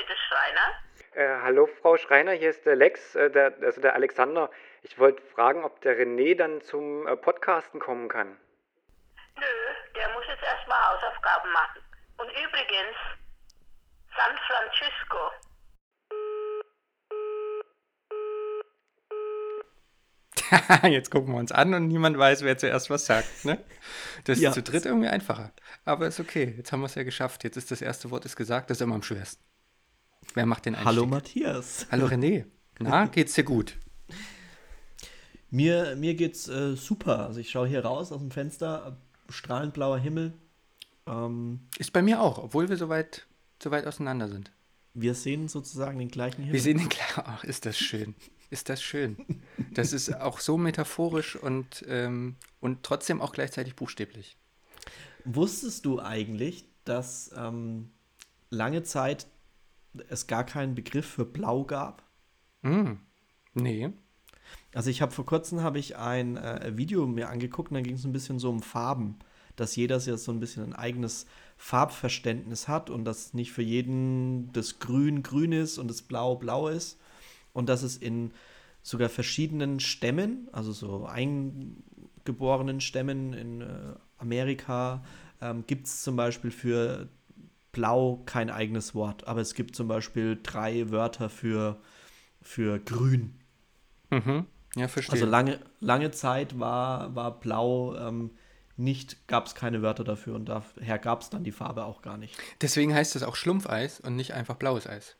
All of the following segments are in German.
bitte, Schreiner? Äh, hallo, Frau Schreiner, hier ist der Lex, äh, der, also der Alexander. Ich wollte fragen, ob der René dann zum äh, Podcasten kommen kann. Nö, der muss jetzt erstmal Hausaufgaben machen. Und übrigens, San Francisco. Jetzt gucken wir uns an und niemand weiß, wer zuerst was sagt. Ne? Das ist Ja. zu dritt irgendwie einfacher. Aber ist okay. Jetzt haben wir es ja geschafft. Jetzt ist das erste Wort ist gesagt. Das ist immer am schwersten. Wer macht den Einstieg? Hallo Matthias. Hallo René. Na, geht's dir gut? Mir, mir geht's äh, super. Also ich schaue hier raus aus dem Fenster, strahlend blauer Himmel. Ähm, Ist bei mir auch, obwohl wir so weit, so weit auseinander sind. wir sehen sozusagen den gleichen Himmel. Wir sehen den klar. Ach, ist das schön. Ist das schön. Das ist auch so metaphorisch und, ähm, und trotzdem auch gleichzeitig buchstäblich. Wusstest du eigentlich, dass ähm, lange Zeit es gar keinen Begriff für Blau gab? Mm. Nee. Also ich habe vor kurzem habe ich ein äh, Video mir angeguckt und da ging es ein bisschen so um Farben, dass jeder ja so ein bisschen ein eigenes Farbverständnis hat und dass nicht für jeden das Grün grün ist und das Blau blau ist und dass es in sogar verschiedenen Stämmen, also so eingeborenen Stämmen in äh, Amerika, ähm, gibt es zum Beispiel für Blau kein eigenes Wort, aber es gibt zum Beispiel drei Wörter für, für Grün. Mhm. Ja, verstehe. Also lange, lange Zeit war, war Blau ähm, nicht, gab es keine Wörter dafür und daher gab es dann die Farbe auch gar nicht. Deswegen heißt es auch Schlumpfeis und nicht einfach blaues Eis.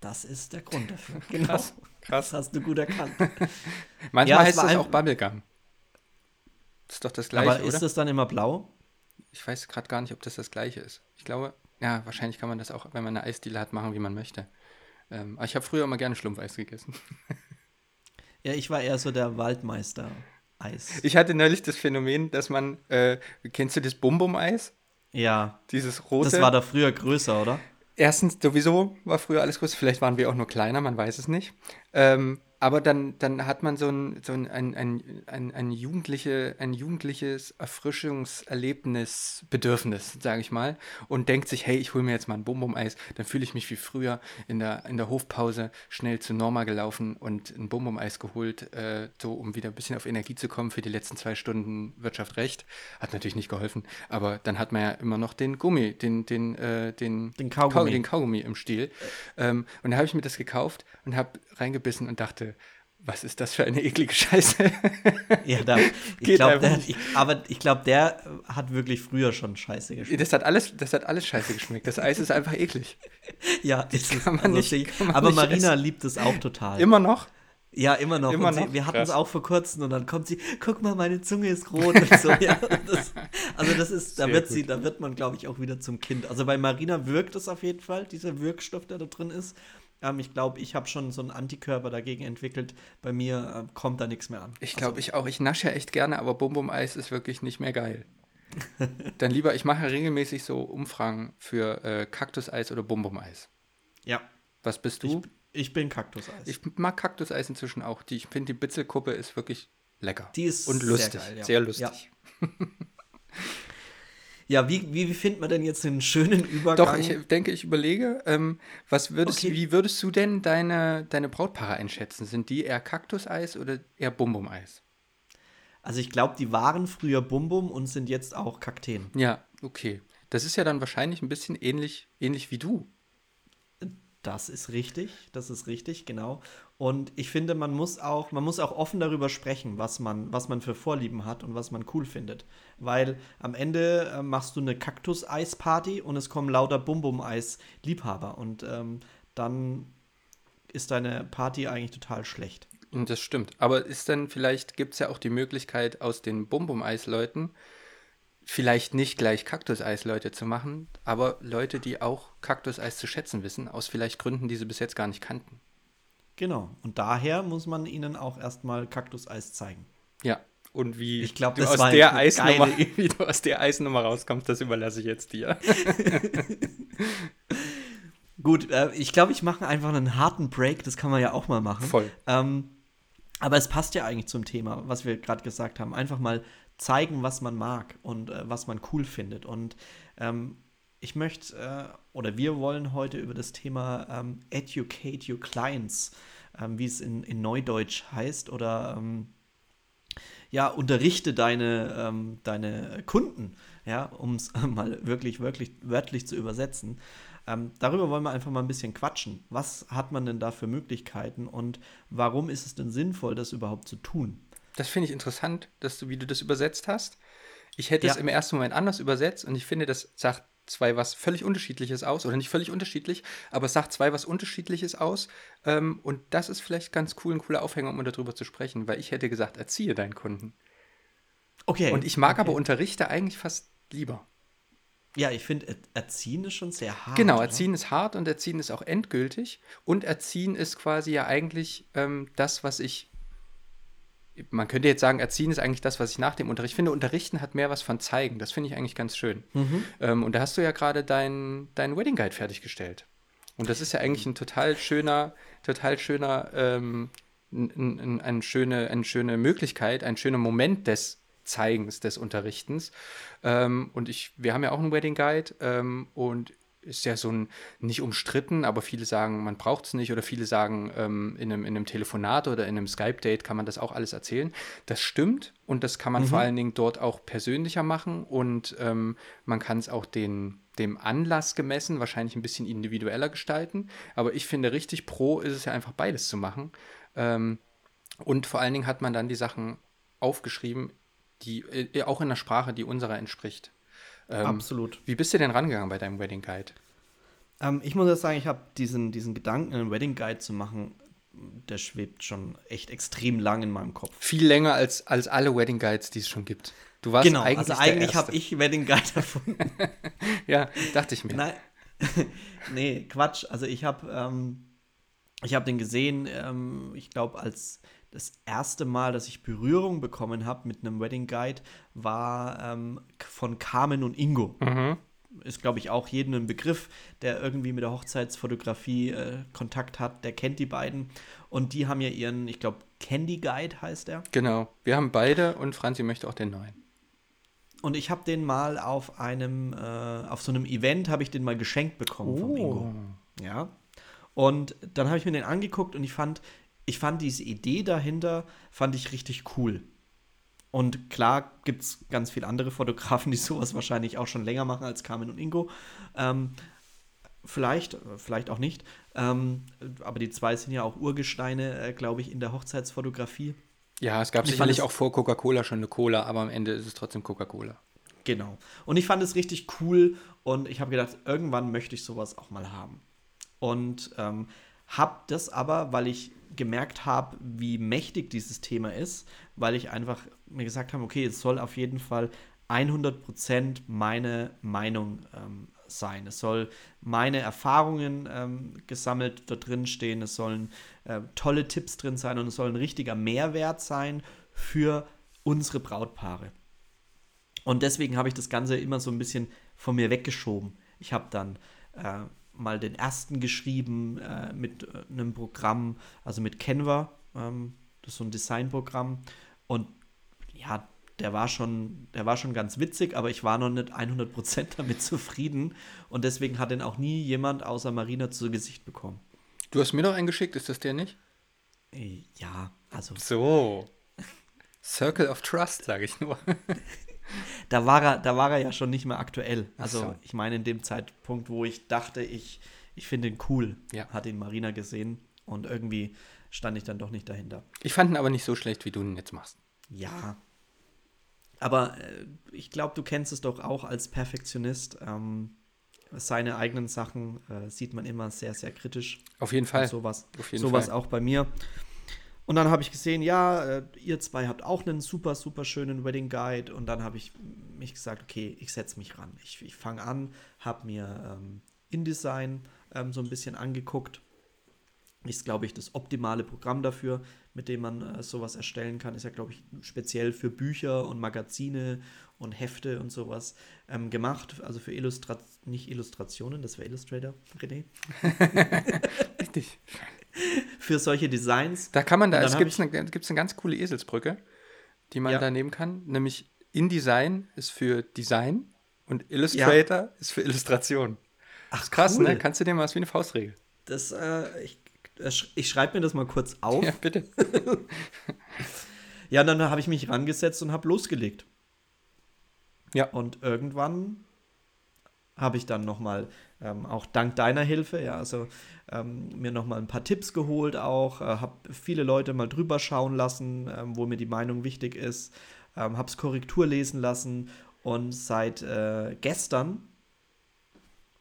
Das ist der Grund dafür. Genau. Krass, krass. Das hast du gut erkannt. Manchmal Ja, es heißt es auch Bubblegum. Das ist doch das gleiche, Aber oder? ist das dann immer blau? Ich weiß gerade gar nicht, ob das das gleiche ist. Ich glaube, ja, wahrscheinlich kann man das auch, wenn man eine Eisdiele hat, machen, wie man möchte. Ähm, aber ich habe früher immer gerne Schlumpfeis gegessen. Ja, ich war eher so der Waldmeister. Eis. Ich hatte neulich das Phänomen, dass man, äh, kennst du das Bum-Bum-Eis? ja, Dieses rote. das war da früher größer, oder? Erstens, sowieso war früher alles groß, vielleicht waren wir auch nur kleiner, man weiß es nicht. Ähm, aber dann, dann hat man so ein, so ein, ein, ein, ein, jugendliche, ein jugendliches Erfrischungserlebnis, Bedürfnis, sage ich mal, und denkt sich, hey, ich hole mir jetzt mal ein Bum-Bum-Eis, dann fühle ich mich wie früher in der, in der Hofpause schnell zu Norma gelaufen und ein Bum-Bum-Eis geholt, äh, so um wieder ein bisschen auf Energie zu kommen für die letzten zwei Stunden Wirtschaft recht. Hat natürlich nicht geholfen, aber dann hat man ja immer noch den Gummi, den, den, äh, den, Den Kaugummi. den Kaugummi im Stiel. Ähm, und da habe ich mir das gekauft und habe reingebissen und dachte, was ist das für eine eklige Scheiße? Ja, da, ich einfach der, ich, aber ich glaube, der hat wirklich früher schon scheiße geschmeckt. das, hat alles, das hat alles scheiße geschmeckt. Das Eis ist einfach eklig. Ja, es. kann man Also nicht- kann man aber nicht Marina essen. liebt es auch total. Immer noch? Ja, immer noch. Immer und sie, noch? wir hatten es auch vor kurzem und dann kommt sie, guck mal, meine Zunge ist rot und so. Ja, das, also das ist, da Sehr wird gut. sie, da wird man, glaube ich, auch wieder zum Kind. Also bei Marina wirkt es auf jeden Fall, dieser Wirkstoff, der da drin ist. Ähm, ich glaube, ich habe schon so einen Antikörper dagegen entwickelt. Bei mir äh, kommt da nichts mehr an. Ich glaube, ich auch. Ich nasche ja echt gerne, aber Bum-Bum-Eis ist wirklich nicht mehr geil. Dann lieber, ich mache regelmäßig so Umfragen für äh, Kaktuseis oder Bum-Bum-Eis. Ja, Was bist ich, du? ich bin Kaktuseis. Ich, mag Kaktuseis inzwischen auch. Die, ich finde, die Bitzelkuppe ist wirklich lecker. Die ist Und sehr lustig. geil, ja. Sehr lustig. ja, wie, wie, wie findet man denn jetzt einen schönen Übergang? Doch, ich denke, ich überlege, ähm, was würdest, Okay. wie würdest du denn deine, deine Brautpaare einschätzen? Sind die eher Kaktuseis oder eher Bum-Bum-Eis? also ich glaube, die waren früher Bum-Bum und sind jetzt auch Kakteen. Ja, okay. Das ist ja dann wahrscheinlich ein bisschen ähnlich, ähnlich wie du. Das ist richtig, das ist richtig, genau. Und ich finde, man muss auch, man muss auch offen darüber sprechen, was man, was man für Vorlieben hat und was man cool findet. Weil am Ende äh, machst du eine Kaktus-Eis-Party und es kommen lauter Bum-Bum-Eis-Liebhaber. Und ähm, dann ist deine Party eigentlich total schlecht. Und das stimmt. Aber ist dann vielleicht, gibt es ja auch die Möglichkeit, aus den Bum-Bum-Eis-Leuten vielleicht nicht gleich Kaktuseis-Leute zu machen, aber Leute, die auch Kaktuseis zu schätzen wissen, aus vielleicht Gründen, die sie bis jetzt gar nicht kannten. Genau. Und daher muss man ihnen auch erstmal Kaktuseis zeigen. Ja. Und wie Ich glaub, du aus der Eisnummer, geile- wie du aus der Eisnummer rauskommst, das überlasse ich jetzt dir. Gut, äh, ich glaube, ich mache einfach einen harten Break, das kann man ja auch mal machen. Voll. Ähm, aber es passt ja eigentlich zum Thema, was wir gerade gesagt haben. Einfach mal zeigen, was man mag und äh, was man cool findet. Und ähm, ich möchte, äh, oder wir wollen heute über das Thema ähm, Educate Your Clients, ähm, wie es in, in Neudeutsch heißt, oder ähm, ja, unterrichte deine, ähm, deine Kunden, ja, um es mal wirklich, wirklich wörtlich zu übersetzen. Ähm, darüber wollen wir einfach mal ein bisschen quatschen. Was hat man denn da für Möglichkeiten und warum ist es denn sinnvoll, das überhaupt zu tun? Das finde ich interessant, dass du, wie du das übersetzt hast. Ich hätte Ja. es im ersten Moment anders übersetzt und ich finde, das sagt zwei was völlig Unterschiedliches aus oder nicht völlig unterschiedlich, aber es sagt zwei was Unterschiedliches aus. Ähm, und das ist vielleicht ganz cool, ein cooler Aufhänger, um darüber zu sprechen, weil ich hätte gesagt, erziehe deinen Kunden. Okay. Und ich mag okay. aber Unterrichte eigentlich fast lieber. Ja, ich finde, er Erziehen ist schon sehr hart. Genau, oder? Erziehen ist hart und Erziehen ist auch endgültig. Und Erziehen ist quasi ja eigentlich ähm, das, was ich. Man könnte jetzt sagen, Erziehen ist eigentlich das, was ich nach dem Unterricht finde. Unterrichten hat mehr was von Zeigen. Das finde ich eigentlich ganz schön. Ähm, und da hast du ja gerade deinen dein Wedding Guide fertiggestellt. Und das ist ja eigentlich ein total schöner, total schöner, ähm, n- n- eine, schöne, eine schöne Möglichkeit, ein schöner Moment des Zeigens, des Unterrichtens. Ähm, und ich, wir haben ja auch einen Wedding Guide ähm, und ist ja so ein, nicht umstritten, aber viele sagen, man braucht es nicht oder viele sagen, ähm, in, einem, in einem Telefonat oder in einem Skype-Date kann man das auch alles erzählen. Das stimmt und das kann man vor allen Dingen dort auch persönlicher machen und ähm, man kann es auch den, dem Anlass gemessen wahrscheinlich ein bisschen individueller gestalten. Aber ich finde, richtig pro ist es ja einfach beides zu machen. Ähm, und vor allen Dingen hat man dann die Sachen aufgeschrieben, die äh, auch in einer Sprache, die unserer entspricht. Ähm, Absolut. Wie bist du denn rangegangen bei deinem Wedding Guide? Ähm, ich muss jetzt sagen, ich habe diesen, diesen Gedanken, einen Wedding Guide zu machen, der schwebt schon echt extrem lang in meinem Kopf. Viel länger als, als alle Wedding Guides, die es schon gibt. Du warst genau, eigentlich also eigentlich habe ich Wedding Guide erfunden. Ja, dachte ich mir. Nein, nee, Quatsch. Also ich habe ähm, ich habe den gesehen, ähm, ich glaube, als das erste Mal, dass ich Berührung bekommen habe mit einem Wedding Guide, war ähm, von Carmen und Ingo. Ist, glaube ich, auch jedem ein Begriff, der irgendwie mit der Hochzeitsfotografie äh, Kontakt hat, der kennt die beiden. Und die haben ja ihren, ich glaube, Candy Guide heißt der. Genau. Wir haben beide und Franzi möchte auch den neuen. Und ich habe den mal auf einem, äh, auf so einem Event habe ich den mal geschenkt bekommen vom Ingo. Ja. Und dann habe ich mir den angeguckt und ich fand, ich fand diese Idee dahinter, fand ich richtig cool. Und klar gibt es ganz viele andere Fotografen, die sowas wahrscheinlich auch schon länger machen als Carmen und Ingo. Ähm, vielleicht, vielleicht auch nicht. Ähm, aber die zwei sind ja auch Urgesteine, äh, glaube ich, in der Hochzeitsfotografie. Ja, es gab Ich fand sicherlich auch vor Coca-Cola schon eine Cola, aber am Ende ist es trotzdem Coca-Cola. Genau. Und ich fand es richtig cool und ich habe gedacht, irgendwann möchte ich sowas auch mal haben. Und ähm, habe das aber, weil ich gemerkt habe, wie mächtig dieses Thema ist, weil ich einfach mir gesagt habe, okay, es soll auf jeden Fall 100% meine Meinung ähm, sein. Es soll meine Erfahrungen ähm, gesammelt da drin stehen. Es sollen äh, tolle Tipps drin sein und es soll ein richtiger Mehrwert sein für unsere Brautpaare. Und deswegen habe ich das Ganze immer so ein bisschen von mir weggeschoben. Ich habe dann äh, mal den ersten geschrieben äh, mit äh, einem Programm, also mit Canva. Ähm, das ist so ein Designprogramm. Und ja, der war schon, der war schon ganz witzig, aber ich war noch nicht 100% damit zufrieden. Und deswegen hat den auch nie jemand außer Marina zu Gesicht bekommen. Du hast mir doch einen geschickt, ist das der nicht? Äh, Ja, also So. Circle of Trust, sage ich nur. da war er, da war er ja schon nicht mehr aktuell. Also so. ich meine in dem Zeitpunkt, wo ich dachte, ich, ich finde ihn cool, Ja. hat ihn Marina gesehen und irgendwie stand ich dann doch nicht dahinter. Ich fand ihn aber nicht so schlecht, wie du ihn jetzt machst. Ja. Aber äh, ich glaube, du kennst es doch auch als Perfektionist. Ähm, seine eigenen Sachen äh, sieht man immer sehr, sehr kritisch. Auf jeden Fall. Und sowas. Auf jeden sowas Fall. auch bei mir. Und dann habe ich gesehen, ja, äh, ihr zwei habt auch einen super, super schönen Wedding Guide. Und dann habe ich mich gesagt, okay, ich setze mich ran. Ich, ich fange an, habe mir ähm, InDesign ähm, so ein bisschen angeguckt. Ist, glaube ich, das optimale Programm dafür, mit dem man äh, sowas erstellen kann. Ist ja, glaube ich, speziell für Bücher und Magazine und Hefte und sowas ähm, gemacht. Also für Illustrat nicht Illustrationen, das wäre Illustrator, René. Richtig. Für solche Designs. Da kann man da, es gibt eine, gibt's eine ganz coole Eselsbrücke, die man Ja. da nehmen kann. Nämlich InDesign ist für Design und Illustrator ist für Illustration. Ach, ist krass, ne? cool. ne? Kannst du dir mal was wie eine Faustregel? Das, äh, ich, ich schreibe mir das mal kurz auf. Ja, bitte. ja, dann habe ich mich rangesetzt und habe losgelegt. Ja. Und irgendwann habe ich dann noch mal ähm, auch dank deiner Hilfe, ja, also ähm, mir noch mal ein paar Tipps geholt auch, äh, habe viele Leute mal drüber schauen lassen, ähm, wo mir die Meinung wichtig ist, ähm, habe es Korrektur lesen lassen und seit äh, gestern,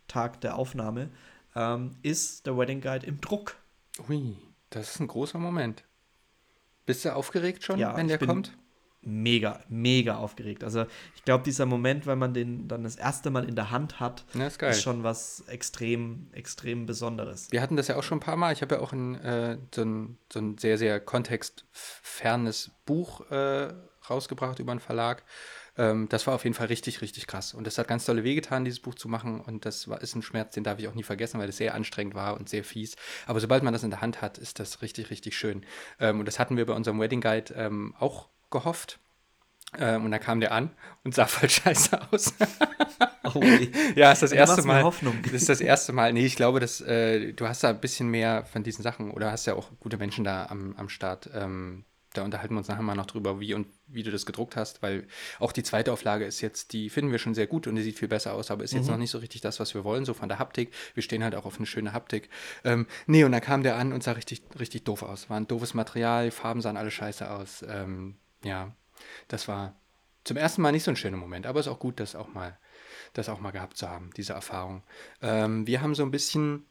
Tag der Aufnahme, ähm, ist der Wedding Guide im Druck. Ui, das ist ein großer Moment. Bist du aufgeregt schon, ja, wenn der kommt? Mega, mega aufgeregt. Also ich glaube, dieser Moment, wenn man den dann das erste Mal in der Hand hat, ja, ist, ist, schon was extrem, extrem Besonderes. Wir hatten das ja auch schon ein paar Mal. Ich habe ja auch ein, äh, so, ein, so ein sehr, sehr kontextfernes Buch äh, rausgebracht über einen Verlag. Ähm, das war auf jeden Fall richtig, richtig krass. Und das hat ganz tolle wehgetan, dieses Buch zu machen. Und das war, ist ein Schmerz, den darf ich auch nie vergessen, weil es sehr anstrengend war und sehr fies. Aber sobald man das in der Hand hat, ist das richtig, richtig schön. Ähm, und das hatten wir bei unserem Wedding Guide ähm, auch gehofft. Ähm, und da kam der an und sah voll scheiße aus. oh, ja, ist das erste Mal. Hoffnung. Das ist das erste Mal. Nee, ich glaube, dass äh, du hast da ein bisschen mehr von diesen Sachen oder hast ja auch gute Menschen da am, am Start, ähm, da unterhalten wir uns nachher mal noch drüber, wie und wie du das gedruckt hast, weil auch die zweite Auflage ist jetzt, die finden wir schon sehr gut und die sieht viel besser aus, aber ist jetzt mhm. noch nicht so richtig das, was wir wollen, so von der Haptik. Wir stehen halt auch auf eine schöne Haptik. Ähm, nee, und dann kam der an und sah richtig, richtig doof aus. War ein doofes Material, Farben sahen alle scheiße aus. Ähm, ja, das war zum ersten Mal nicht so ein schöner Moment, aber es ist auch gut, das auch mal, das auch mal gehabt zu haben, diese Erfahrung. Ähm, wir haben so ein bisschen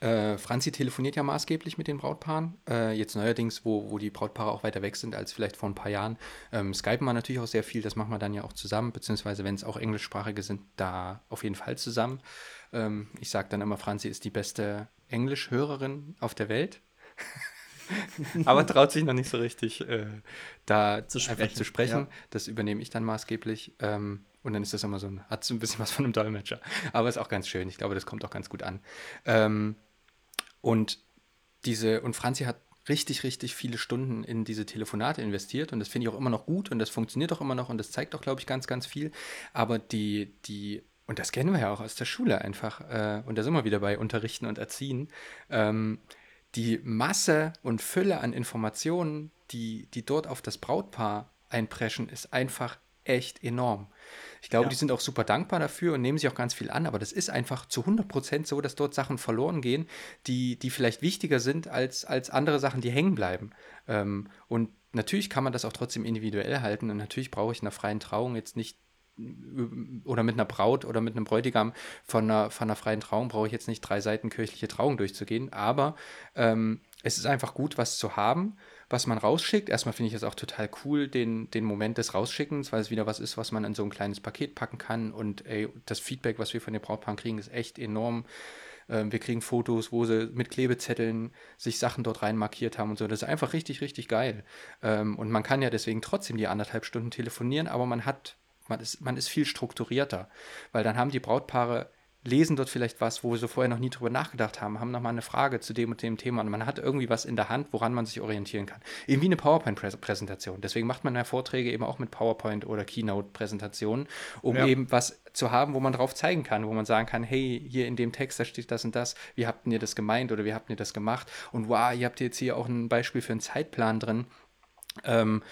äh, Franzi telefoniert ja maßgeblich mit den Brautpaaren. Äh, jetzt neuerdings, wo, wo die Brautpaare auch weiter weg sind als vielleicht vor ein paar Jahren. Ähm, skypen wir natürlich auch sehr viel, das machen wir dann ja auch zusammen, beziehungsweise wenn es auch englischsprachige sind, da auf jeden Fall zusammen. Ähm, ich sage dann immer, Franzi ist die beste Englischhörerin auf der Welt. Aber traut sich noch nicht so richtig, äh, da zu sprechen. Zu sprechen. Ja. Das übernehme ich dann maßgeblich. Ähm, und dann ist das immer so ein, hat so ein bisschen was von einem Dolmetscher. Aber ist auch ganz schön. Ich glaube, das kommt auch ganz gut an. Ähm, und diese, und Franzi hat richtig, richtig viele Stunden in diese Telefonate investiert und das finde ich auch immer noch gut und das funktioniert auch immer noch und das zeigt auch, glaube ich, ganz, ganz viel. Aber die, die, und das kennen wir ja auch aus der Schule einfach, äh, und da sind wir wieder bei Unterrichten und Erziehen, ähm, die Masse und Fülle an Informationen, die, die dort auf das Brautpaar einpreschen, ist einfach echt enorm. Ich glaube, ja. die sind auch super dankbar dafür und nehmen sich auch ganz viel an, aber das ist einfach zu 100 Prozent so, dass dort Sachen verloren gehen, die, die vielleicht wichtiger sind als, als andere Sachen, die hängen bleiben. Ähm, und natürlich kann man das auch trotzdem individuell halten und natürlich brauche ich in einer freien Trauung jetzt nicht oder mit einer Braut oder mit einem Bräutigam von einer, von einer freien Trauung brauche ich jetzt nicht drei Seiten kirchliche Trauung durchzugehen, aber ähm, es ist einfach gut, was zu haben was man rausschickt. Erstmal finde ich es auch total cool, den, den Moment des Rausschickens, weil es wieder was ist, was man in so ein kleines Paket packen kann. Und ey, das Feedback, was wir von den Brautpaaren kriegen, ist echt enorm. Ähm, wir kriegen Fotos, wo sie mit Klebezetteln sich Sachen dort rein markiert haben und so. Das ist einfach richtig, richtig geil. Ähm, und man kann ja deswegen trotzdem die anderthalb Stunden telefonieren, aber man hat, man ist, man ist viel strukturierter, weil dann haben die Brautpaare lesen dort vielleicht was, wo sie vorher noch nie drüber nachgedacht haben, haben nochmal eine Frage zu dem und dem Thema und man hat irgendwie was in der Hand, woran man sich orientieren kann. Eben wie eine PowerPoint-Präsentation. Deswegen macht man ja Vorträge eben auch mit PowerPoint oder Keynote-Präsentationen, um ja. eben was zu haben, wo man drauf zeigen kann, wo man sagen kann, hey, hier in dem Text, da steht das und das, wie habt ihr das gemeint oder wie habt ihr das gemacht? Und wow, ihr habt jetzt hier auch ein Beispiel für einen Zeitplan drin. Ähm,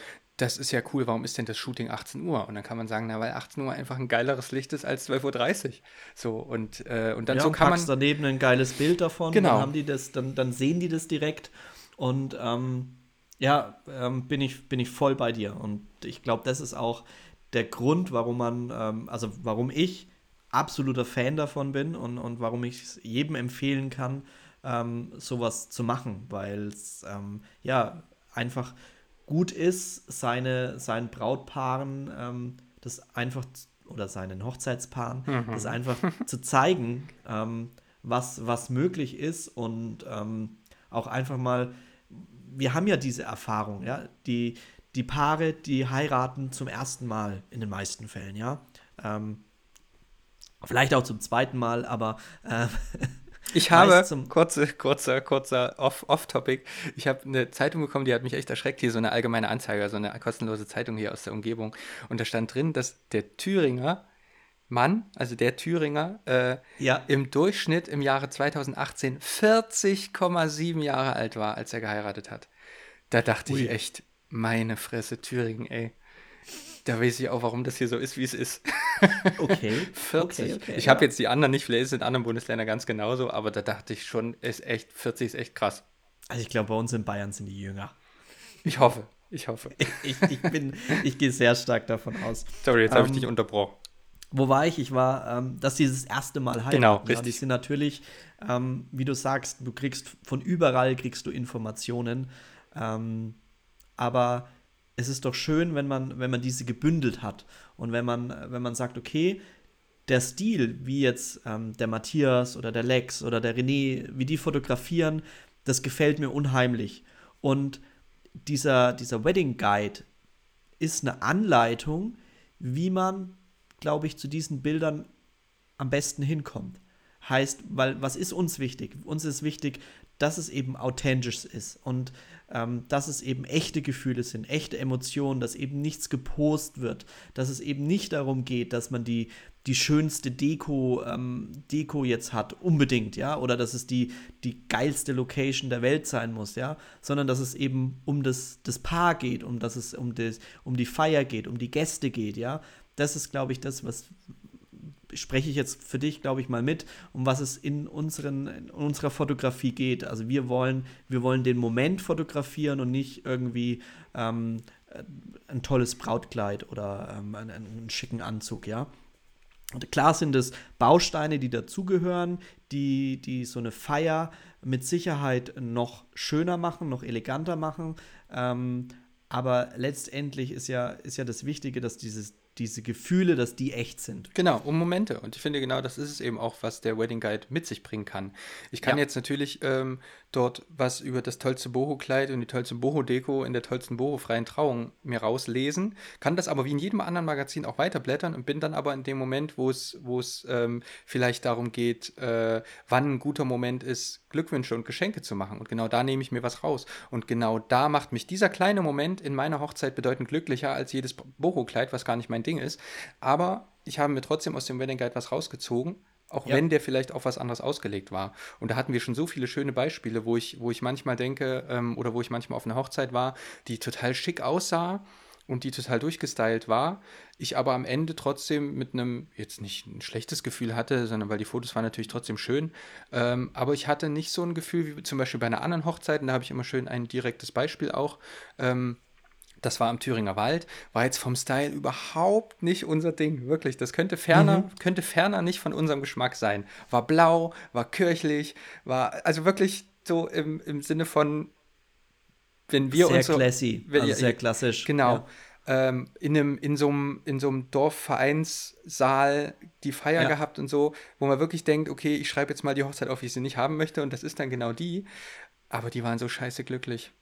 das ist ja cool, warum ist denn das Shooting 18 Uhr? Und dann kann man sagen, na, weil 18 Uhr einfach ein geileres Licht ist als 12.30 Uhr. So, und, äh, und dann ja, so kann man. daneben ein geiles Bild davon, genau. dann haben die das, dann, dann sehen die das direkt. Und ähm, ja, ähm, bin, ich, bin ich voll bei dir. Und ich glaube, das ist auch der Grund, warum man, ähm, also warum ich absoluter Fan davon bin und, und warum ich es jedem empfehlen kann, ähm, sowas zu machen, weil es ähm, ja einfach gut ist, seine, seinen Brautpaaren ähm, das einfach oder seinen Hochzeitspaaren mhm. das einfach zu zeigen, ähm, was, was möglich ist und ähm, auch einfach mal, wir haben ja diese Erfahrung, ja, die, die Paare, die heiraten zum ersten Mal in den meisten Fällen, ja. Ähm, vielleicht auch zum zweiten Mal, aber äh, Ich habe, kurze, kurzer, kurzer Off-Topic, Off ich habe eine Zeitung bekommen, die hat mich echt erschreckt, hier so eine allgemeine Anzeige, so eine kostenlose Zeitung hier aus der Umgebung. Und da stand drin, dass der Thüringer Mann, also der Thüringer, äh, Ja. im Durchschnitt im Jahre 2018 40,7 Jahre alt war, als er geheiratet hat. Da dachte Ui. ich echt, meine Fresse, Thüringen, ey. Da weiß ich auch, warum das hier so ist, wie es ist. Okay. 40. Okay, okay, ich ja. habe jetzt die anderen nicht, vielleicht ist es in anderen Bundesländern ganz genauso, aber da dachte ich schon, ist echt, 40 ist echt krass. Also ich glaube, bei uns in Bayern sind die jünger. Ich hoffe, ich hoffe. Ich, ich bin, ich gehe sehr stark davon aus. Sorry, jetzt habe ich Ähm, dich unterbrochen. Wo war ich? Ich war, ähm, dass dieses erste Mal heiraten. Genau, Ja, richtig. die sind natürlich, ähm, wie du sagst, du kriegst von überall kriegst du Informationen. Ähm, aber es ist doch schön, wenn man, wenn man diese gebündelt hat. Und wenn man, wenn man sagt, okay, der Stil, wie jetzt ähm, der Matthias oder der Lex oder der René, wie die fotografieren, das gefällt mir unheimlich. Und dieser, dieser Wedding Guide ist eine Anleitung, wie man, glaube ich, zu diesen Bildern am besten hinkommt. Heißt, weil was ist uns wichtig? Uns ist wichtig, dass es eben authentisch ist und ähm, dass es eben echte Gefühle sind, echte Emotionen, dass eben nichts gepost wird, dass es eben nicht darum geht, dass man die, die schönste Deko, ähm, Deko jetzt hat, unbedingt, ja, oder dass es die, die geilste Location der Welt sein muss, ja, sondern dass es eben um das, das Paar geht, um dass es um, das, um die Feier geht, um die Gäste geht, ja. Das ist, glaube ich, das, was, spreche ich jetzt für dich, glaube ich, mal mit, um was es in, unseren, in unserer Fotografie geht. Also wir wollen, wir wollen den Moment fotografieren und nicht irgendwie ähm, äh, ein tolles Brautkleid oder ähm, einen, einen schicken Anzug, ja. Und klar sind es Bausteine, die dazugehören, die, die so eine Feier mit Sicherheit noch schöner machen, noch eleganter machen. Ähm, aber letztendlich ist ja, ist ja das Wichtige, dass dieses, diese Gefühle, dass die echt sind. Genau, um Momente. Und ich finde genau, das ist es eben auch, was der Wedding Guide mit sich bringen kann. Ich kann Ja. jetzt natürlich ähm, dort was über das tollste Boho-Kleid und die tollste Boho-Deko in der tollsten Boho-freien Trauung mir rauslesen, kann das aber wie in jedem anderen Magazin auch weiterblättern und bin dann aber in dem Moment, wo es, ähm, vielleicht darum geht, äh, wann ein guter Moment ist, Glückwünsche und Geschenke zu machen. Und genau da nehme ich mir was raus. Und genau da macht mich dieser kleine Moment in meiner Hochzeit bedeutend glücklicher als jedes Boho-Kleid, was gar nicht mein Ding ist. Aber ich habe mir trotzdem aus dem Wedding Guide was rausgezogen, auch Ja. wenn der vielleicht auf was anderes ausgelegt war. Und da hatten wir schon so viele schöne Beispiele, wo ich, wo ich manchmal denke, ähm, oder wo ich manchmal auf einer Hochzeit war, die total schick aussah und die total durchgestylt war. Ich aber am Ende trotzdem mit einem, jetzt nicht ein schlechtes Gefühl hatte, sondern weil die Fotos waren natürlich trotzdem schön. Ähm, aber ich hatte nicht so ein Gefühl wie zum Beispiel bei einer anderen Hochzeit, und da habe ich immer schön ein direktes Beispiel auch. Ähm, das war am Thüringer Wald, war jetzt vom Style überhaupt nicht unser Ding, wirklich. Das könnte ferner, könnte ferner nicht von unserem Geschmack sein. War blau, war kirchlich, war also wirklich so im, im Sinne von, wenn wir sehr uns so, classy, wenn also sehr klassisch. Genau. Ja. Ähm, in einem, in so einem, in so einem Dorfvereinssaal die Feier Ja. gehabt und so, wo man wirklich denkt, okay, ich schreibe jetzt mal die Hochzeit auf, wie ich sie nicht haben möchte, und das ist dann genau die. Aber die waren so scheiße glücklich.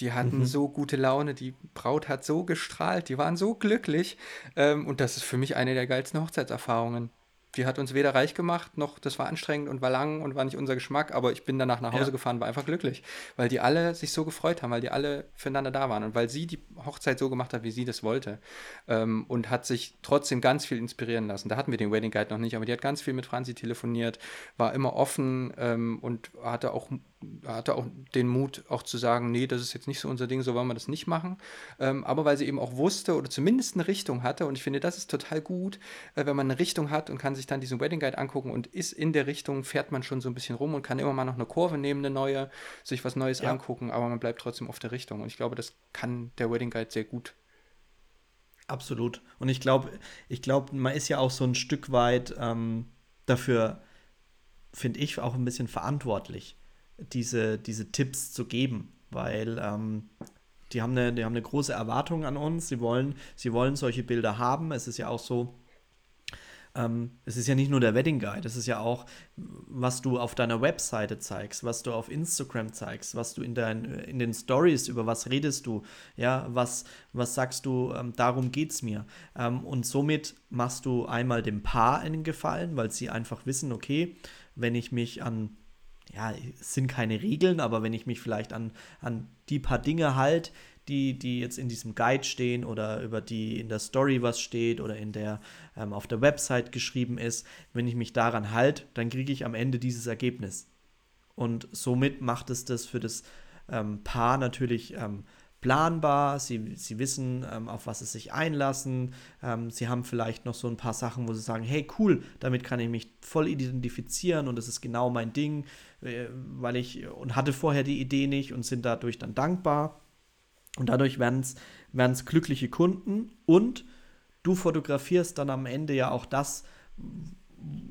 Die hatten Mhm. so gute Laune, die Braut hat so gestrahlt, die waren so glücklich. Ähm, und das ist für mich eine der geilsten Hochzeitserfahrungen. Die hat uns weder reich gemacht, noch das war anstrengend und war lang und war nicht unser Geschmack, aber ich bin danach nach Hause Ja. gefahren, war einfach glücklich, weil die alle sich so gefreut haben, weil die alle füreinander da waren und weil sie die Hochzeit so gemacht hat, wie sie das wollte. Ähm, und hat sich trotzdem ganz viel inspirieren lassen. Da hatten wir den Wedding Guide noch nicht, aber die hat ganz viel mit Franzi telefoniert, war immer offen ähm, und hatte auch, hatte auch den Mut, auch zu sagen, nee, das ist jetzt nicht so unser Ding, so wollen wir das nicht machen. Ähm, aber weil sie eben auch wusste oder zumindest eine Richtung hatte und ich finde, das ist total gut, äh, wenn man eine Richtung hat und kann sich dann diesen Wedding Guide angucken und ist in der Richtung, fährt man schon so ein bisschen rum und kann immer mal noch eine Kurve nehmen, eine neue, sich was Neues Ja. angucken, aber man bleibt trotzdem auf der Richtung. Und ich glaube, das kann der Wedding Guide sehr gut. Absolut. Und ich glaube, ich glaube, man ist ja auch so ein Stück weit ähm, dafür, finde ich, auch ein bisschen verantwortlich, diese, diese Tipps zu geben, weil ähm, die, haben eine, die haben eine große Erwartung an uns. Sie wollen, sie wollen solche Bilder haben. Es ist ja auch so, ähm, es ist ja nicht nur der Wedding Guide, es ist ja auch, was du auf deiner Webseite zeigst, was du auf Instagram zeigst, was du in, dein, in den Stories, über was redest du, ja, was, was sagst du, ähm, darum geht's mir. Ähm, und somit machst du einmal dem Paar einen Gefallen, weil sie einfach wissen, okay, wenn ich mich an ja, es sind keine Regeln, aber wenn ich mich vielleicht an, an die paar Dinge halt, die, die jetzt in diesem Guide stehen oder über die in der Story was steht oder in der ähm, auf der Website geschrieben ist, wenn ich mich daran halte, dann kriege ich am Ende dieses Ergebnis. Und somit macht es das für das ähm, Paar natürlich ähm, planbar, sie, sie wissen, ähm, auf was sie sich einlassen, ähm, sie haben vielleicht noch so ein paar Sachen, wo sie sagen, hey cool, damit kann ich mich voll identifizieren und das ist genau mein Ding, äh, weil ich und hatte vorher die Idee nicht und sind dadurch dann dankbar. Und dadurch werden es glückliche Kunden und du fotografierst dann am Ende ja auch das,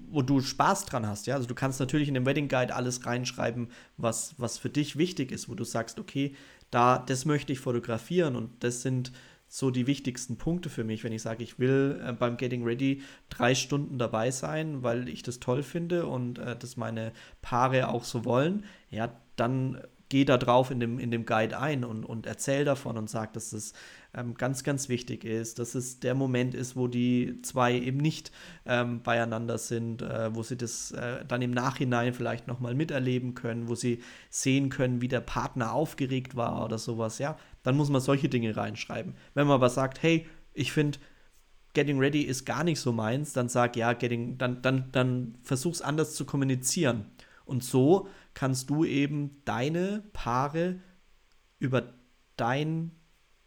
wo du Spaß dran hast, ja. Also du kannst natürlich in dem Wedding Guide alles reinschreiben, was, was für dich wichtig ist, wo du sagst, okay, da, das möchte ich fotografieren und das sind so die wichtigsten Punkte für mich, wenn ich sage, ich will äh, beim Getting Ready drei Stunden dabei sein, weil ich das toll finde und äh, das meine Paare auch so wollen, ja, dann geh da drauf in dem, in dem Guide ein und, und erzähl davon und sag, dass es ähm, ganz, ganz wichtig ist, dass es der Moment ist, wo die zwei eben nicht ähm, beieinander sind, äh, wo sie das äh, dann im Nachhinein vielleicht nochmal miterleben können, wo sie sehen können, wie der Partner aufgeregt war oder sowas, ja, dann muss man solche Dinge reinschreiben. Wenn man aber sagt, hey, ich finde, Getting Ready ist gar nicht so meins, dann sag ja, Getting, dann, dann, dann versuch's anders zu kommunizieren. Und so kannst du eben deine Paare über deine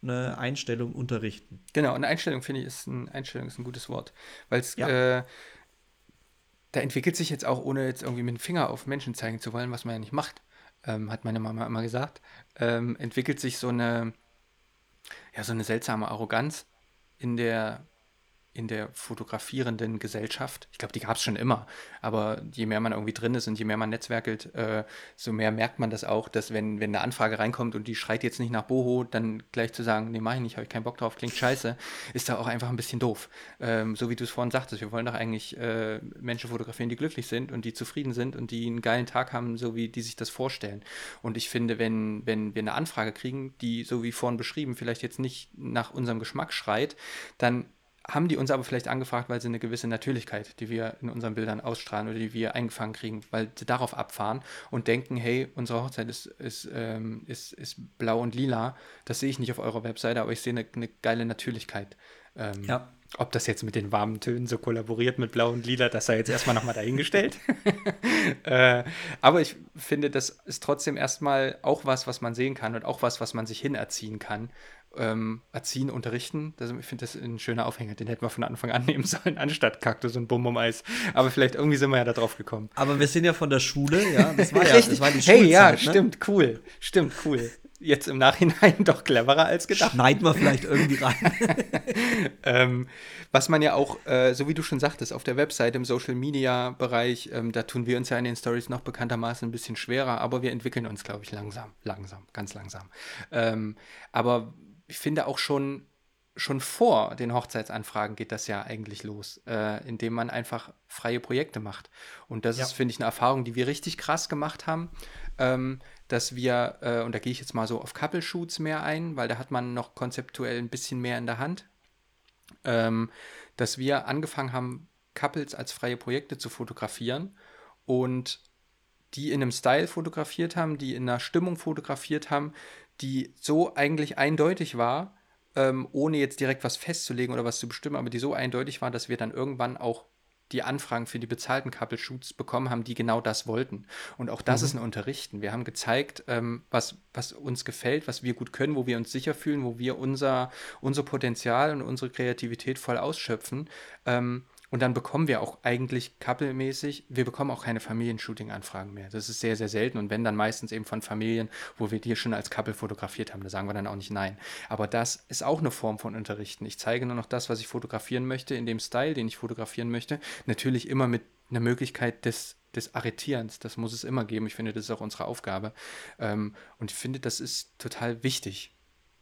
Einstellung unterrichten. Genau, eine Einstellung finde ich ist ein Einstellung ist ein gutes Wort, weil es ja. äh, da entwickelt sich jetzt auch, ohne jetzt irgendwie mit dem Finger auf Menschen zeigen zu wollen, was man ja nicht macht, ähm, hat meine Mama immer gesagt, ähm, entwickelt sich so eine, ja, so eine seltsame Arroganz in der in der fotografierenden Gesellschaft. Ich glaube, die gab es schon immer, aber je mehr man irgendwie drin ist und je mehr man netzwerkelt, äh, so mehr merkt man das auch, dass wenn, wenn eine Anfrage reinkommt und die schreit jetzt nicht nach Boho, dann gleich zu sagen, nee, mach ich nicht, habe ich keinen Bock drauf, klingt scheiße, ist da auch einfach ein bisschen doof. Ähm, so wie du es vorhin sagtest, wir wollen doch eigentlich äh, Menschen fotografieren, die glücklich sind und die zufrieden sind und die einen geilen Tag haben, so wie die sich das vorstellen. Und ich finde, wenn, wenn wir eine Anfrage kriegen, die, so wie vorhin beschrieben, vielleicht jetzt nicht nach unserem Geschmack schreit, dann haben die uns aber vielleicht angefragt, weil sie eine gewisse Natürlichkeit, die wir in unseren Bildern ausstrahlen oder die wir eingefangen kriegen, weil sie darauf abfahren und denken, hey, unsere Hochzeit ist, ist, ähm, ist, ist blau und lila, das sehe ich nicht auf eurer Webseite, aber ich sehe eine, eine geile Natürlichkeit. Ähm, ja. Ob das jetzt mit den warmen Tönen so kollaboriert mit Blau und Lila, das sei jetzt erstmal nochmal dahingestellt. äh, aber ich finde, das ist trotzdem erstmal auch was, was man sehen kann und auch was, was man sich hinerziehen kann ähm, erziehen, unterrichten. Das, ich finde das ein schöner Aufhänger. Den hätten wir von Anfang an nehmen sollen, anstatt Kaktus und Bum um Eis. Aber vielleicht irgendwie sind wir ja da drauf gekommen. Aber wir sind ja von der Schule, ja. Das war ja, das war die Hey, ja, ne? stimmt, cool. Stimmt, cool. Jetzt im Nachhinein doch cleverer als gedacht. Schneiden wir vielleicht irgendwie rein. ähm, was man ja auch, äh, so wie du schon sagtest, auf der Website im Social Media Bereich, ähm, da tun wir uns ja in den Stories noch bekanntermaßen ein bisschen schwerer, aber wir entwickeln uns, glaube ich, langsam. Langsam, ganz langsam. Ähm, aber ich finde auch schon, schon vor den Hochzeitsanfragen geht das ja eigentlich los, äh, indem man einfach freie Projekte macht. Und das ja. ist, finde ich, eine Erfahrung, die wir richtig krass gemacht haben, ähm, dass wir, äh, und da gehe ich jetzt mal so auf Couple-Shoots mehr ein, weil da hat man noch konzeptuell ein bisschen mehr in der Hand, ähm, dass wir angefangen haben, Couples als freie Projekte zu fotografieren und die in einem Style fotografiert haben, die in einer Stimmung fotografiert haben, die so eigentlich eindeutig war, ähm, ohne jetzt direkt was festzulegen oder was zu bestimmen, aber die so eindeutig war, dass wir dann irgendwann auch die Anfragen für die bezahlten Couple-Shoots bekommen haben, die genau das wollten. Und auch das mhm. ist ein Unterrichten. Wir haben gezeigt, ähm, was, was uns gefällt, was wir gut können, wo wir uns sicher fühlen, wo wir unser, unser Potenzial und unsere Kreativität voll ausschöpfen. Ähm, und dann bekommen wir auch eigentlich couple-mäßig, wir bekommen auch keine Familienshooting-Anfragen mehr. Das ist sehr, sehr selten. Und wenn dann meistens eben von Familien, wo wir die schon als Couple fotografiert haben, da sagen wir dann auch nicht nein. Aber das ist auch eine Form von Unterrichten. Ich zeige nur noch das, was ich fotografieren möchte, in dem Style, den ich fotografieren möchte. Natürlich immer mit einer Möglichkeit des des Arretierens, das muss es immer geben. Ich finde, das ist auch unsere Aufgabe. Ähm, und ich finde, das ist total wichtig,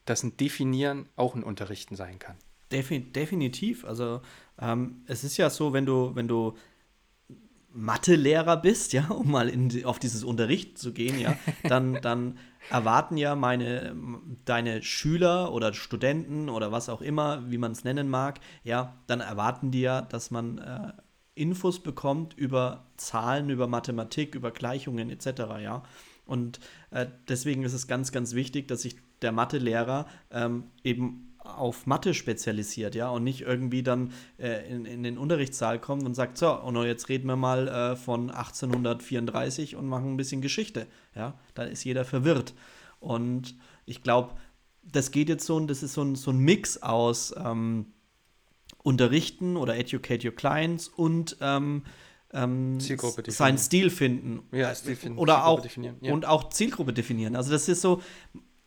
dass ein Definieren auch ein Unterrichten sein kann. definitiv. Also ähm, es ist ja so, wenn du, wenn du Mathelehrer bist, ja, um mal in, auf dieses Unterricht zu gehen, ja, dann, dann erwarten ja meine, deine Schüler oder Studenten oder was auch immer, wie man es nennen mag, ja, dann erwarten die ja, dass man äh, Infos bekommt über Zahlen, über Mathematik, über Gleichungen etc., ja. Und äh, deswegen ist es ganz, ganz wichtig, dass ich der Mathelehrer ähm, eben auf Mathe spezialisiert, ja, und nicht irgendwie dann äh, in, in den Unterrichtssaal kommt und sagt, so, und jetzt reden wir mal äh, von 1834 und machen ein bisschen Geschichte, ja, dann ist jeder verwirrt. Und ich glaube, das geht jetzt so, und das ist so ein, so ein Mix aus ähm, Unterrichten oder Educate Your Clients und ähm, ähm, seinen Stil finden. Ja, Stil finden. Oder Zielgruppe auch definieren. Ja. und auch Zielgruppe definieren. Also das ist so,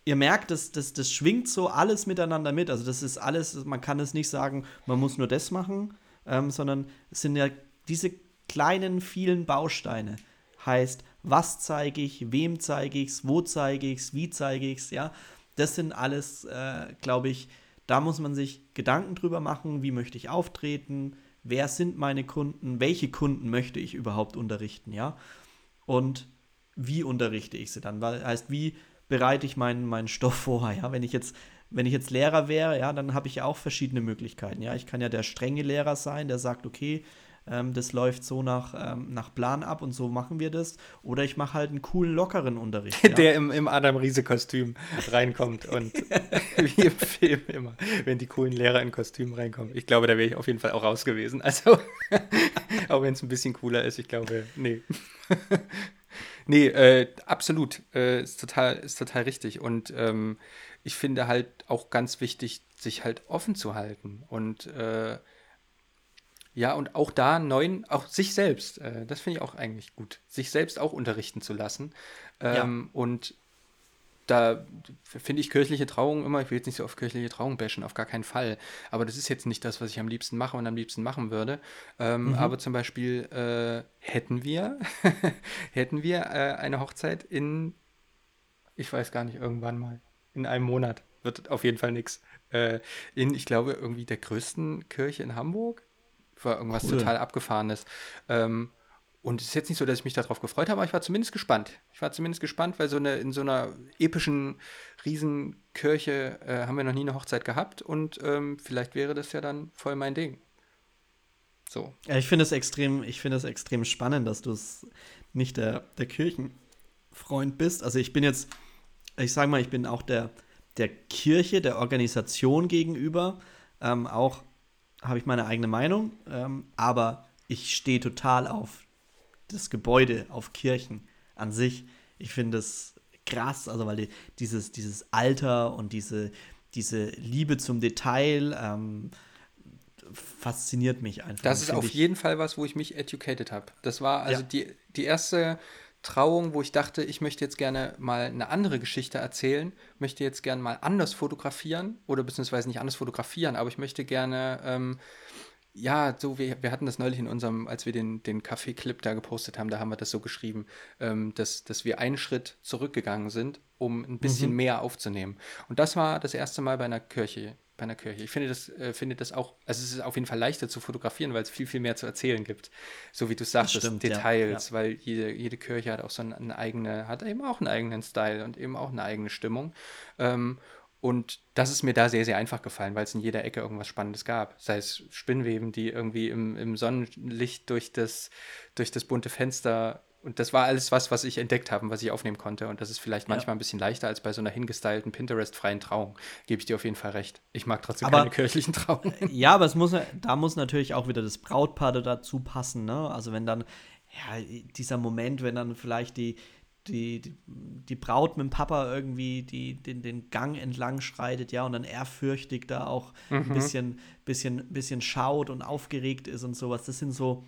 ihr merkt, das, das, das schwingt so alles miteinander mit. Also das ist alles, man kann es nicht sagen, man muss nur das machen, ähm, sondern es sind ja diese kleinen, vielen Bausteine. Heißt, was zeige ich, wem zeige ich es, wo zeige ich es, wie zeige ich es, ja. Das sind alles, äh, glaube ich, da muss man sich Gedanken drüber machen, wie möchte ich auftreten, wer sind meine Kunden, welche Kunden möchte ich überhaupt unterrichten, ja. Und wie unterrichte ich sie dann? Weil heißt, wie bereite ich meinen, meinen Stoff vor. Ja? Wenn ich jetzt wenn ich jetzt Lehrer wäre, ja, dann habe ich ja auch verschiedene Möglichkeiten. Ja, ich kann ja der strenge Lehrer sein, der sagt, okay, ähm, das läuft so nach, ähm, nach Plan ab und so machen wir das. Oder ich mache halt einen coolen, lockeren Unterricht. Ja? Der im, im Adam Riese-Kostüm reinkommt und wie im Film immer, wenn die coolen Lehrer in Kostüm reinkommen. Ich glaube, da wäre ich auf jeden Fall auch raus gewesen. Also, auch wenn es ein bisschen cooler ist, ich glaube, nee. Nee, äh, absolut. Äh, ist, total, ist total richtig. Und ähm, ich finde halt auch ganz wichtig, sich halt offen zu halten. Und äh, ja, und auch da neuen, auch sich selbst, äh, das finde ich auch eigentlich gut, sich selbst auch unterrichten zu lassen. Ähm, ja. Und da finde ich kirchliche Trauung immer, ich will jetzt nicht so auf kirchliche Trauung bashen, auf gar keinen Fall. Aber das ist jetzt nicht das, was ich am liebsten mache und am liebsten machen würde. Ähm, mhm. Aber zum Beispiel äh, hätten wir, hätten wir äh, eine Hochzeit in, ich weiß gar nicht, irgendwann mal, in einem Monat. Wird auf jeden Fall nichts. Äh, in, ich glaube, irgendwie der größten Kirche in Hamburg. War irgendwas cool. total abgefahrenes. Ähm, und es ist jetzt nicht so, dass ich mich darauf gefreut habe, aber ich war zumindest gespannt. Ich war zumindest gespannt, weil so eine, in so einer epischen Riesenkirche äh, haben wir noch nie eine Hochzeit gehabt und ähm, vielleicht wäre das ja dann voll mein Ding. So. Ja, ich finde es extrem, ich extrem spannend, dass du es nicht der, der Kirchenfreund bist. Also ich bin jetzt, ich sage mal, ich bin auch der, der Kirche, der Organisation gegenüber. Ähm, auch habe ich meine eigene Meinung, ähm, aber ich stehe total auf das Gebäude auf Kirchen an sich. Ich finde das krass, also weil die, dieses, dieses Alter und diese, diese Liebe zum Detail ähm, fasziniert mich einfach. Das ist auf jeden Fall was, wo ich mich educated habe. Das war also ja. die, die erste Trauung, wo ich dachte, ich möchte jetzt gerne mal eine andere Geschichte erzählen, möchte jetzt gerne mal anders fotografieren oder beziehungsweise nicht anders fotografieren, aber ich möchte gerne ähm, ja, so, wir, wir hatten das neulich in unserem, als wir den, den Kaffee-Clip da gepostet haben, da haben wir das so geschrieben, ähm, dass, dass wir einen Schritt zurückgegangen sind, um ein bisschen mhm. mehr aufzunehmen. Und das war das erste Mal bei einer Kirche. Bei einer Kirche. Ich finde das, äh, finde das auch, also es ist auf jeden Fall leichter zu fotografieren, weil es viel, viel mehr zu erzählen gibt. So wie du sagst, Details, ja, ja. weil jede, jede Kirche hat auch so eine, eine eigene, hat eben auch einen eigenen Style und eben auch eine eigene Stimmung. Ähm, und das ist mir da sehr, sehr einfach gefallen, weil es in jeder Ecke irgendwas Spannendes gab. Sei es Spinnweben, die irgendwie im, im Sonnenlicht durch das, durch das bunte Fenster. Und das war alles was, was ich entdeckt habe und was ich aufnehmen konnte. Und das ist vielleicht ja. manchmal ein bisschen leichter als bei so einer hingestylten Pinterest-freien Trauung. Gebe ich dir auf jeden Fall recht. Ich mag trotzdem aber, keine kirchlichen Trauungen. Ja, aber es muss, da muss natürlich auch wieder das Brautpaar dazu passen. Ne? Also wenn dann, ja, dieser Moment, wenn dann vielleicht die, die, die, die, Braut mit dem Papa irgendwie die, den, den Gang entlang schreitet, ja, und dann ehrfürchtig da auch mhm. ein bisschen, bisschen, bisschen schaut und aufgeregt ist und sowas. Das sind so,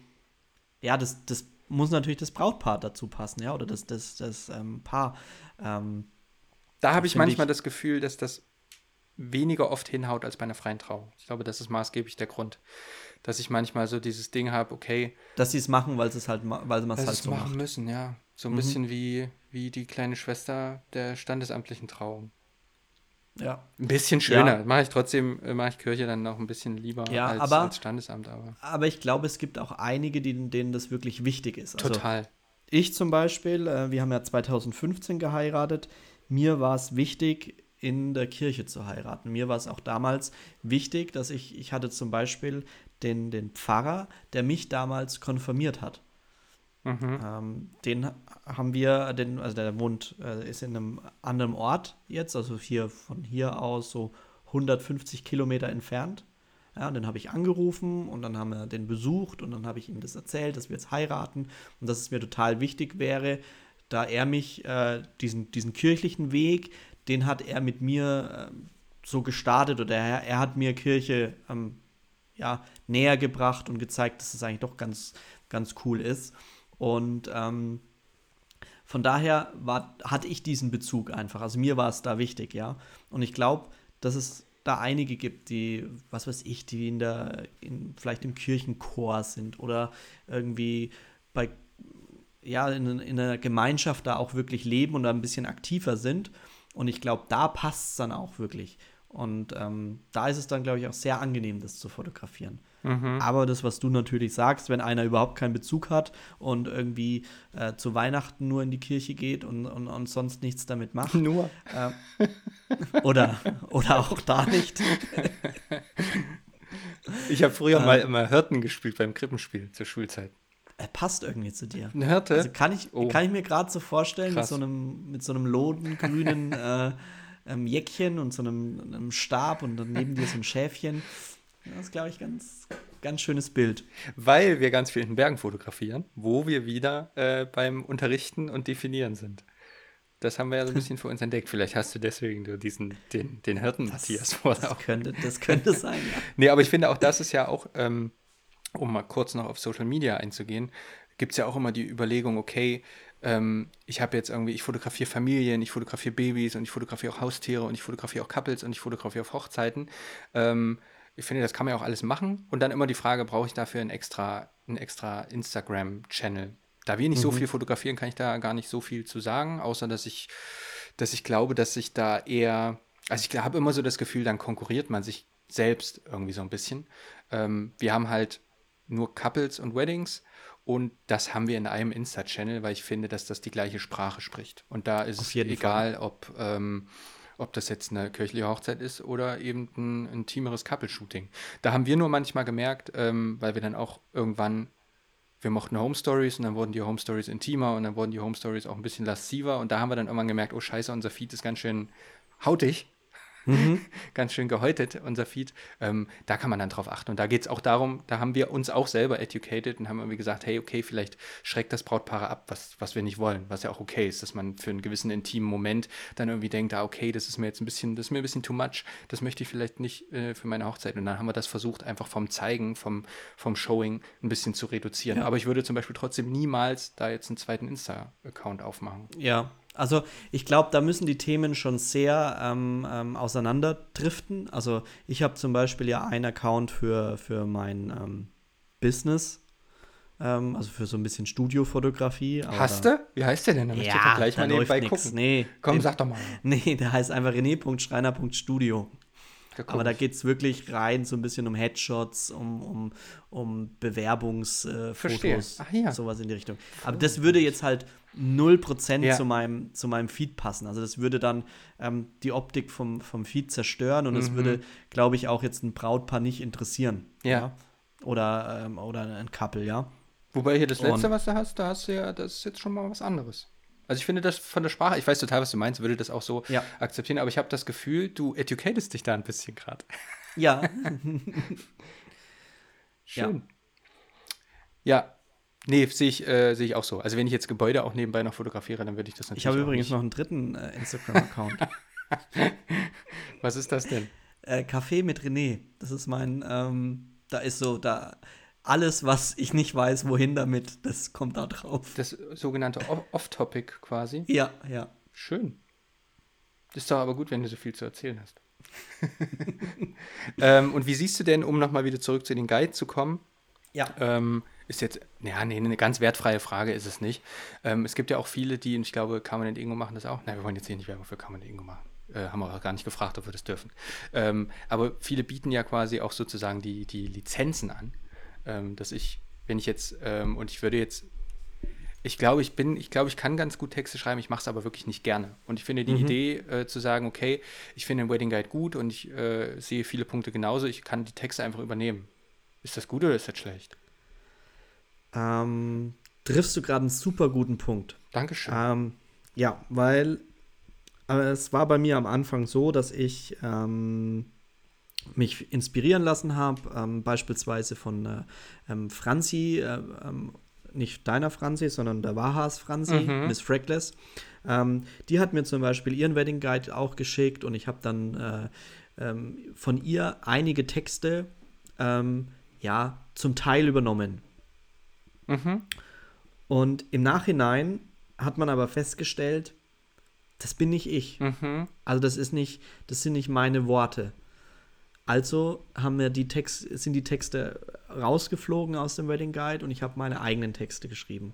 ja, das, das muss natürlich das Brautpaar dazu passen, ja, oder das, das, das ähm, Paar. Ähm, da habe ich manchmal ich, das Gefühl, dass das weniger oft hinhaut als bei einer freien Trauung. Ich glaube, das ist maßgeblich der Grund, dass ich manchmal so dieses Ding habe, okay. Dass sie es machen, weil sie es halt, weil sie es halt so machen macht. müssen, ja. So ein mhm. bisschen wie, wie die kleine Schwester der standesamtlichen Trauung. Ja. Ein bisschen schöner. Ja. Mache ich trotzdem, äh, mache ich Kirche dann noch ein bisschen lieber ja, als, aber, als Standesamt. Aber. aber ich glaube, es gibt auch einige, die, denen das wirklich wichtig ist. Also, Total. Ich zum Beispiel, äh, wir haben ja 2015 geheiratet. Mir war es wichtig, in der Kirche zu heiraten. Mir war es auch damals wichtig, dass ich, ich hatte zum Beispiel den, den Pfarrer, der mich damals konfirmiert hat. Mhm. Ähm, den haben wir, den, also der wohnt, äh, ist in einem anderen Ort jetzt, also hier von hier aus so 150 Kilometer entfernt. Ja, und den habe ich angerufen und dann haben wir den besucht und dann habe ich ihm das erzählt, dass wir jetzt heiraten und dass es mir total wichtig wäre, da er mich äh, diesen, diesen kirchlichen Weg, den hat er mit mir äh, so gestartet oder er, er hat mir Kirche ähm, ja, näher gebracht und gezeigt, dass es das eigentlich doch ganz, ganz cool ist. Und ähm, von daher war, hatte ich diesen Bezug einfach. Also mir war es da wichtig, ja. Und ich glaube, dass es da einige gibt, die, was weiß ich, die in der, in, vielleicht im Kirchenchor sind oder irgendwie bei, ja, in, in einer Gemeinschaft da auch wirklich leben und da ein bisschen aktiver sind. Und ich glaube, da passt es dann auch wirklich. Und ähm, da ist es dann, glaube ich, auch sehr angenehm, das zu fotografieren. Mhm. Aber das, was du natürlich sagst, wenn einer überhaupt keinen Bezug hat und irgendwie äh, zu Weihnachten nur in die Kirche geht und, und, und sonst nichts damit macht. Nur. Äh, oder, oder auch da nicht. ich habe früher äh, mal immer Hirten gespielt beim Krippenspiel zur Schulzeit. Er passt irgendwie zu dir. Eine Hirte? Also kann ich, oh. kann ich mir gerade so vorstellen, mit so einem, mit so einem loden, grünen äh, ähm, Jäckchen und so einem, einem, Stab und dann neben dir so ein Schäfchen. Das ist, glaube ich, ganz, ganz schönes Bild. Weil wir ganz viel in den Bergen fotografieren, wo wir wieder äh, beim Unterrichten und Definieren sind. Das haben wir ja so ein bisschen für uns entdeckt. Vielleicht hast du deswegen diesen, den, den Hirten Matthias vor. Das könnte, das könnte sein, ja. nee, aber ich finde auch, das ist ja auch, ähm, um mal kurz noch auf Social Media einzugehen, gibt es ja auch immer die Überlegung, okay, ähm, ich habe jetzt irgendwie, ich fotografiere Familien, ich fotografiere Babys und ich fotografiere auch Haustiere und ich fotografiere auch Couples und ich fotografiere auf Hochzeiten. Ähm, ich finde, das kann man ja auch alles machen. Und dann immer die Frage, brauche ich dafür einen extra, einen extra Instagram-Channel? Da wir nicht mhm. so viel fotografieren, kann ich da gar nicht so viel zu sagen, außer dass ich, dass ich glaube, dass sich da eher, also ich habe immer so das Gefühl, dann konkurriert man sich selbst irgendwie so ein bisschen. Ähm, wir haben halt nur Couples und Weddings und das haben wir in einem Insta-Channel, weil ich finde, dass das die gleiche Sprache spricht. Und da ist es egal, Fall. ob, ähm, ob das jetzt eine kirchliche Hochzeit ist oder eben ein intimeres Couple-Shooting. Da haben wir nur manchmal gemerkt, ähm, weil wir dann auch irgendwann, wir mochten Home Stories und dann wurden die Home Stories intimer und dann wurden die Home Stories auch ein bisschen lasziver und da haben wir dann irgendwann gemerkt, oh scheiße, unser Feed ist ganz schön hautig Mhm. Ganz schön gehäutet, unser Feed. Ähm, da kann man dann drauf achten. Und da geht es auch darum, da haben wir uns auch selber educated und haben irgendwie gesagt, hey, okay, vielleicht schreckt das Brautpaare ab, was, was wir nicht wollen, was ja auch okay ist, dass man für einen gewissen intimen Moment dann irgendwie denkt, ah, okay, das ist mir jetzt ein bisschen, das ist mir ein bisschen too much, das möchte ich vielleicht nicht äh, für meine Hochzeit. Und dann haben wir das versucht, einfach vom Zeigen, vom, vom Showing ein bisschen zu reduzieren. Ja. Aber ich würde zum Beispiel trotzdem niemals da jetzt einen zweiten Insta-Account aufmachen. Ja, also ich glaube, da müssen die Themen schon sehr ähm, ähm, auseinanderdriften. Also ich habe zum Beispiel ja einen Account für, für mein ähm, Business, ähm, also für so ein bisschen Studiofotografie. Hast du? Wie heißt der denn? Da möchte ja, ich gleich mal nebenbei nix. gucken. Nee, Komm, sag doch mal. Nee, der heißt einfach rené.schreiner.studio. Aber da geht es wirklich rein so ein bisschen um Headshots, um, um, um Bewerbungsfotos, äh, ja. sowas in die Richtung. Aber das würde jetzt halt 0% ja. zu, meinem, zu meinem Feed passen. Also das würde dann ähm, die Optik vom, vom Feed zerstören und mhm. das würde, glaube ich, auch jetzt ein Brautpaar nicht interessieren. Ja. ja? Oder, ähm, oder ein Couple, ja. Wobei hier das letzte, und, was du hast, da hast du ja, das ist jetzt schon mal was anderes. Also ich finde das von der Sprache, ich weiß total, was du meinst, würde das auch so ja. akzeptieren, aber ich habe das Gefühl, du educatest dich da ein bisschen gerade. Ja. Schön. Ja. ja. Nee, sehe ich, äh, seh ich auch so. Also wenn ich jetzt Gebäude auch nebenbei noch fotografiere, dann würde ich das natürlich Ich habe übrigens nicht. noch einen dritten äh, Instagram-Account. was ist das denn? Äh, Café mit René. Das ist mein, ähm, da ist so, da alles, was ich nicht weiß, wohin damit, das kommt da drauf. Das sogenannte Off-Topic quasi? Ja, ja. Schön. Das ist doch aber gut, wenn du so viel zu erzählen hast. ähm, und wie siehst du denn, um nochmal wieder zurück zu den Guide zu kommen? Ja. Ähm, ist jetzt, ja, nee, eine ganz wertfreie Frage ist es nicht. Ähm, es gibt ja auch viele, die, und ich glaube, Carmen und Ingo machen das auch. Nein, wir wollen jetzt hier nicht Werbung für Carmen und Ingo machen. Äh, haben wir auch gar nicht gefragt, ob wir das dürfen. Ähm, aber viele bieten ja quasi auch sozusagen die, die Lizenzen an ähm, dass ich, wenn ich jetzt, ähm, und ich würde jetzt, ich glaube, ich bin, ich glaube, ich kann ganz gut Texte schreiben, ich mache es aber wirklich nicht gerne. Und ich finde die mhm. Idee äh, zu sagen, okay, ich finde den Wedding Guide gut und ich äh, sehe viele Punkte genauso, ich kann die Texte einfach übernehmen. Ist das gut oder ist das schlecht? Ähm, triffst du gerade einen super guten Punkt. Dankeschön. Ähm, ja, weil äh, es war bei mir am Anfang so, dass ich ähm, mich inspirieren lassen habe, ähm, beispielsweise von äh, ähm, Franzi, äh, ähm, nicht deiner Franzi, sondern der Wahas Franzi, Mhm. Miss Freckless. Ähm, die hat mir zum Beispiel ihren Wedding Guide auch geschickt und ich habe dann äh, ähm, von ihr einige Texte ja zum Teil übernommen. Mhm. Und im Nachhinein hat man aber festgestellt, das bin nicht ich. Mhm. Also das ist nicht, das sind nicht meine Worte. Also haben wir die Text, sind die Texte rausgeflogen aus dem Wedding Guide und ich habe meine eigenen Texte geschrieben.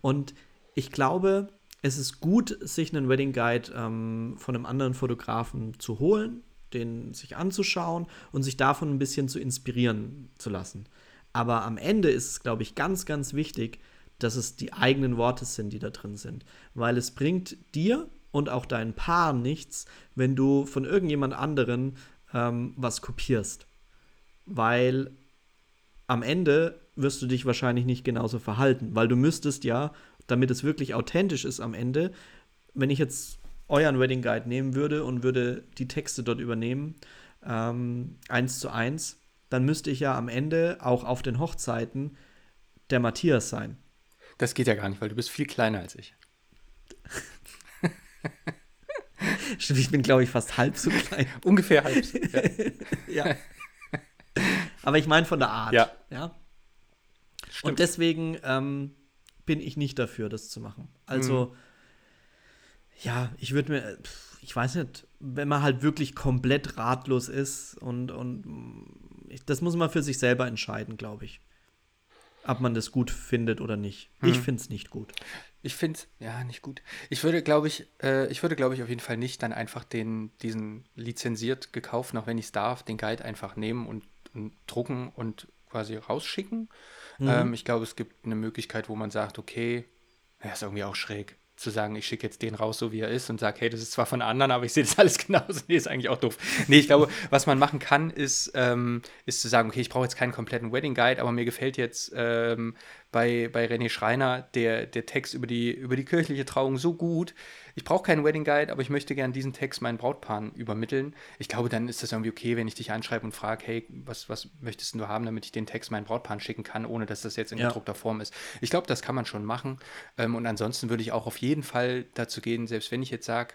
Und ich glaube, es ist gut, sich einen Wedding Guide ähm, von einem anderen Fotografen zu holen, den sich anzuschauen und sich davon ein bisschen zu inspirieren zu lassen. Aber am Ende ist es, glaube ich, ganz, ganz wichtig, dass es die eigenen Worte sind, die da drin sind. Weil es bringt dir und auch deinen Paaren nichts, wenn du von irgendjemand anderen ähm, was kopierst. Weil am Ende wirst du dich wahrscheinlich nicht genauso verhalten, weil du müsstest ja, damit es wirklich authentisch ist am Ende, wenn ich jetzt euren Wedding Guide nehmen würde und würde die Texte dort übernehmen, ähm, eins zu eins, dann müsste ich ja am Ende auch auf den Hochzeiten der Matthias sein. Das geht ja gar nicht, weil du bist viel kleiner als ich. Stimmt, ich bin, glaube ich, fast halb so klein. Ungefähr halb. so, ja. ja. Aber ich meine von der Art. Ja. ja? Stimmt. Und deswegen ähm, bin ich nicht dafür, das zu machen. Also, Mhm. ja, ich würde mir, ich weiß nicht, wenn man halt wirklich komplett ratlos ist und, und mm, ich, das muss man für sich selber entscheiden, glaube ich. Ob man das gut findet oder nicht. Ich Mhm. finde es nicht gut. Ich finde es, ja, nicht gut. Ich würde, glaube ich, äh, ich würde, glaube ich, auf jeden Fall nicht dann einfach den, diesen lizenziert gekauften, auch wenn ich es darf, den Guide einfach nehmen und, und drucken und quasi rausschicken. Ähm, ich glaube, es gibt eine Möglichkeit, wo man sagt, okay, ja, ist irgendwie auch schräg zu sagen, ich schicke jetzt den raus, so wie er ist und sage, hey, das ist zwar von anderen, aber ich sehe das alles genauso. Nee, ist eigentlich auch doof. Nee, ich glaube, was man machen kann, ist, ähm, ist zu sagen, okay, ich brauche jetzt keinen kompletten Wedding Guide, aber mir gefällt jetzt ähm, bei, bei René Schreiner der, der Text über die, über die kirchliche Trauung so gut. Ich brauche keinen Wedding Guide, aber ich möchte gerne diesen Text meinen Brautpaaren übermitteln. Ich glaube, dann ist das irgendwie okay, wenn ich dich anschreibe und frage, hey, was, was möchtest du haben, damit ich den Text meinen Brautpaaren schicken kann, ohne dass das jetzt in Ja. gedruckter Form ist. Ich glaube, das kann man schon machen. Ähm, und ansonsten würde ich auch auf jeden Fall dazu gehen, selbst wenn ich jetzt sage,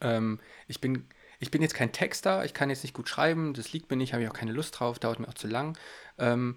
ähm, ich bin, ich bin jetzt kein Texter, ich kann jetzt nicht gut schreiben, das liegt mir nicht, habe ich auch keine Lust drauf, dauert mir auch zu lang. Ähm,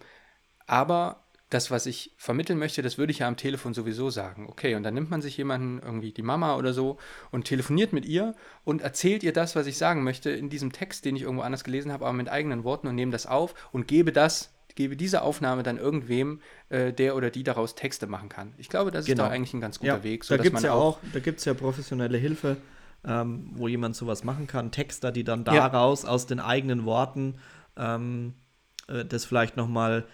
aber das, was ich vermitteln möchte, das würde ich ja am Telefon sowieso sagen. Okay, und dann nimmt man sich jemanden, irgendwie die Mama oder so, und telefoniert mit ihr und erzählt ihr das, was ich sagen möchte, in diesem Text, den ich irgendwo anders gelesen habe, aber mit eigenen Worten und nehme das auf und gebe das, gebe diese Aufnahme dann irgendwem, äh, der oder die daraus Texte machen kann. Ich glaube, das ist Genau. doch eigentlich ein ganz guter Ja, Weg. da gibt es ja auch, da gibt's ja professionelle Hilfe, ähm, wo jemand sowas machen kann. Texter, die dann Ja. daraus aus den eigenen Worten ähm, äh, das vielleicht noch mal